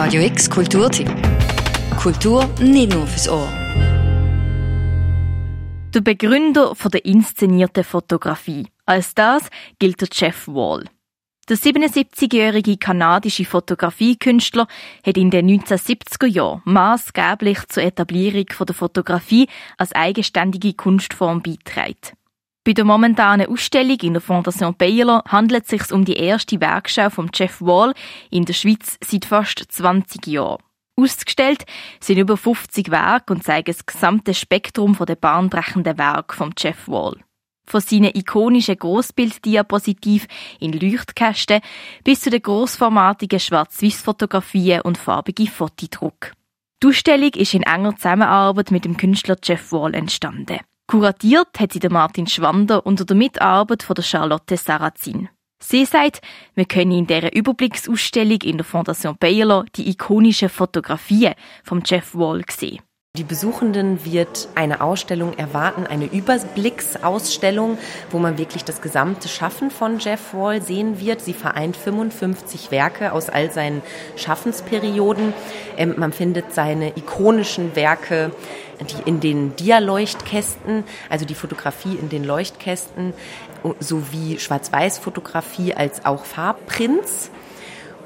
Radio X Kulturtipp. Kultur nicht nur fürs Ohr. Der Begründer von der inszenierten Fotografie. Als das gilt der Jeff Wall. Der 77-jährige kanadische Fotografiekünstler hat in den 1970er Jahren maßgeblich zur Etablierung der Fotografie als eigenständige Kunstform beigetragen. Bei der momentanen Ausstellung in der Fondation Baylor handelt es sich um die erste Werkschau von Jeff Wall in der Schweiz seit fast 20 Jahren. Ausgestellt sind über 50 Werke und zeigen das gesamte Spektrum der bahnbrechenden Werke von Jeff Wall von seinen ikonischen Großbilddiapositiv in Leuchtkästen bis zu den großformatigen Schwarz-Weiß-Fotografien und farbigen Fotodruck. Die Ausstellung ist in enger Zusammenarbeit mit dem Künstler Jeff Wall entstanden. Kuratiert hat sie der Martin Schwander unter der Mitarbeit von der Charlotte Sarrazin. Sie sagt, wir können in dieser Überblicksausstellung in der Fondation Baylor die ikonischen Fotografien von Jeff Wall sehen. Die Besuchenden wird eine Ausstellung erwarten, eine Überblicksausstellung, wo man wirklich das gesamte Schaffen von Jeff Wall sehen wird. Sie vereint 55 Werke aus all seinen Schaffensperioden. Ähm, man findet seine ikonischen Werke die in den Dia-Leuchtkästen, also die Fotografie in den Leuchtkästen, sowie Schwarz-Weiß-Fotografie als auch Farbprints.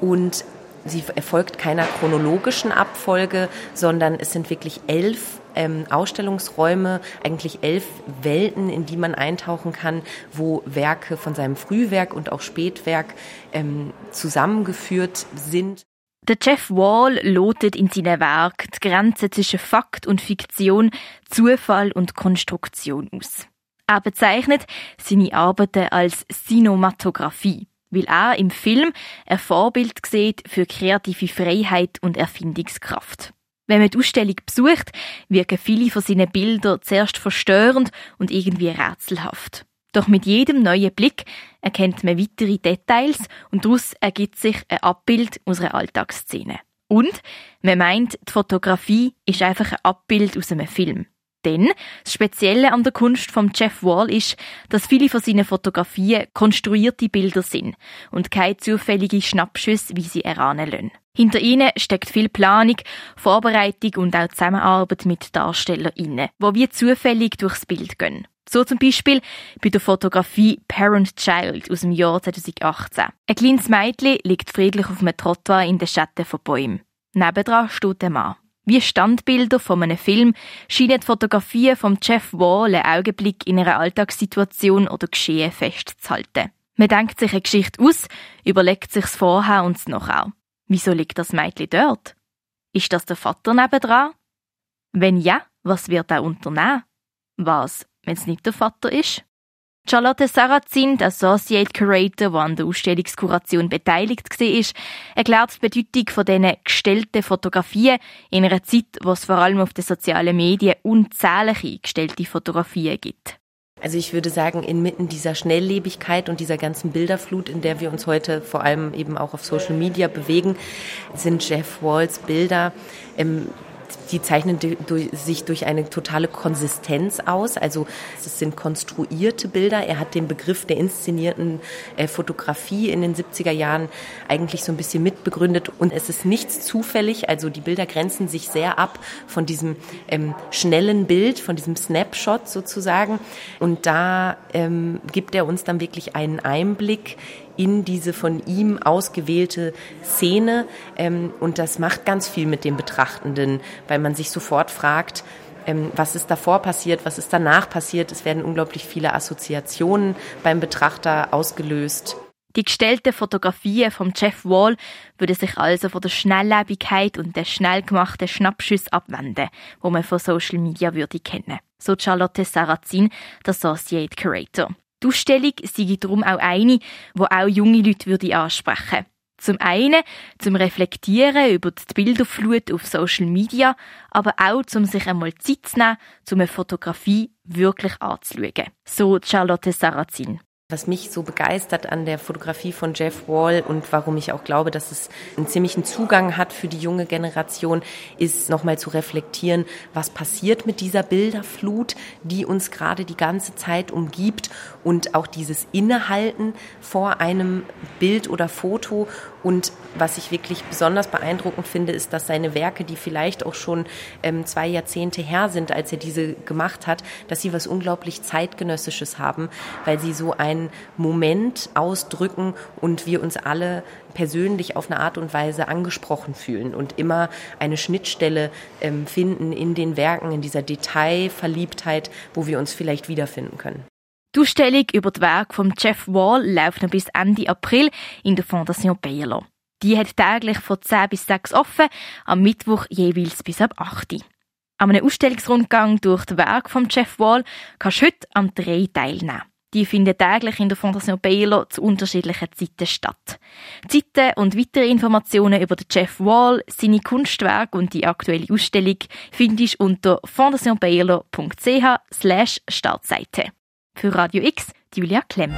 Und sie erfolgt keiner chronologischen Abfolge, sondern es sind wirklich elf ähm, Ausstellungsräume, eigentlich elf Welten, in die man eintauchen kann, wo Werke von seinem Frühwerk und auch Spätwerk ähm, zusammengeführt sind. Der Jeff Wall lotet in seinem Werk die Grenze zwischen Fakt und Fiktion, Zufall und Konstruktion aus. Er bezeichnet seine Arbeiten als Cinematographie weil er im Film ein Vorbild sieht für kreative Freiheit und Erfindungskraft. Wenn man die Ausstellung besucht, wirken viele von seinen Bildern zuerst verstörend und irgendwie rätselhaft. Doch mit jedem neuen Blick erkennt man weitere Details und daraus ergibt sich ein Abbild unserer Alltagsszene. Und man meint, die Fotografie ist einfach ein Abbild aus einem Film. Denn das Spezielle an der Kunst von Jeff Wall ist, dass viele von seinen Fotografien konstruierte Bilder sind und keine zufällige Schnappschüsse, wie sie erahnen lassen. Hinter ihnen steckt viel Planung, Vorbereitung und auch Zusammenarbeit mit DarstellerInnen, wo wie zufällig durchs Bild gehen. So zum Beispiel bei der Fotografie Parent Child aus dem Jahr 2018. Ein kleines Mädchen liegt friedlich auf einem Trottoir in den Schatten von Bäumen. Nebendran steht der Mann. Wie Standbilder von einem Film scheinen die Fotografien von Jeff Wall einen Augenblick in einer Alltagssituation oder Geschehen festzuhalten. Man denkt sich eine Geschichte aus, überlegt sich's vorher und nachher. Wieso liegt das Mädchen dort? Ist das der Vater nebendran? Wenn ja, was wird er unternehmen? Was, wenn es nicht der Vater ist? Charlotte Sarrazin, der Associate Curator, der an der Ausstellungskuration beteiligt war, erklärt die Bedeutung von diesen gestellten Fotografien in einer Zeit, wo es vor allem auf den sozialen Medien unzählige gestellte Fotografien gibt. Also ich würde sagen, inmitten dieser Schnelllebigkeit und dieser ganzen Bilderflut, in der wir uns heute vor allem eben auch auf Social Media bewegen, sind Jeff Walls Bilder ähm, die zeichnen sich durch eine totale Konsistenz aus. Also es sind konstruierte Bilder. Er hat den Begriff der inszenierten äh, Fotografie in den 70er Jahren eigentlich so ein bisschen mitbegründet. Und es ist nichts zufällig. Also die Bilder grenzen sich sehr ab von diesem ähm, schnellen Bild, von diesem Snapshot sozusagen. Und da ähm, gibt er uns dann wirklich einen Einblick in diese von ihm ausgewählte Szene. Ähm, und das macht ganz viel mit dem Betrachtenden, weil man sich sofort fragt, ähm, was ist davor passiert, was ist danach passiert. Es werden unglaublich viele Assoziationen beim Betrachter ausgelöst. Die gestellten Fotografien von Jeff Wall würden sich also von der Schnelllebigkeit und der schnell gemachten Schnappschüsse abwenden, wo man von Social Media würde kennen. So Charlotte Sarrazin, der Associate Curator. Die Ausstellung sei darum auch eine, die auch junge Leute würde ansprechen Zum einen zum Reflektieren über die Bilderflut auf Social Media, aber auch um sich einmal Zeit zu nehmen, um eine Fotografie wirklich anzuschauen. So Charlotte Sarrazin. Was mich so begeistert an der Fotografie von Jeff Wall und warum ich auch glaube, dass es einen ziemlichen Zugang hat für die junge Generation, ist nochmal zu reflektieren, was passiert mit dieser Bilderflut, die uns gerade die ganze Zeit umgibt und auch dieses Innehalten vor einem Bild oder Foto. Und was ich wirklich besonders beeindruckend finde, ist, dass seine Werke, die vielleicht auch schon ähm, zwei Jahrzehnte her sind, als er diese gemacht hat, dass sie was unglaublich zeitgenössisches haben, weil sie so einen Moment ausdrücken und wir uns alle persönlich auf eine Art und Weise angesprochen fühlen und immer eine Schnittstelle ähm, finden in den Werken, in dieser Detailverliebtheit, wo wir uns vielleicht wiederfinden können. Die Ausstellung über das Werk von Jeff Wall läuft noch bis Ende April in der Fondation Bayerlo. Die hat täglich von 10 bis 6 offen, am Mittwoch jeweils bis ab 8 Uhr. An einem Ausstellungsrundgang durch das Werk von Jeff Wall kannst du heute am 3 teilnehmen. Die finden täglich in der Fondation Baylor zu unterschiedlichen Zeiten statt. Zeiten und weitere Informationen über den Jeff Wall, seine Kunstwerke und die aktuelle Ausstellung findest du unter fondationbaylor.ch slash Startseite. Für Radio X, Julia Klemm.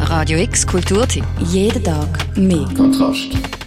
Radio X Kulturtipp. Jeden Tag mehr. Kontrast.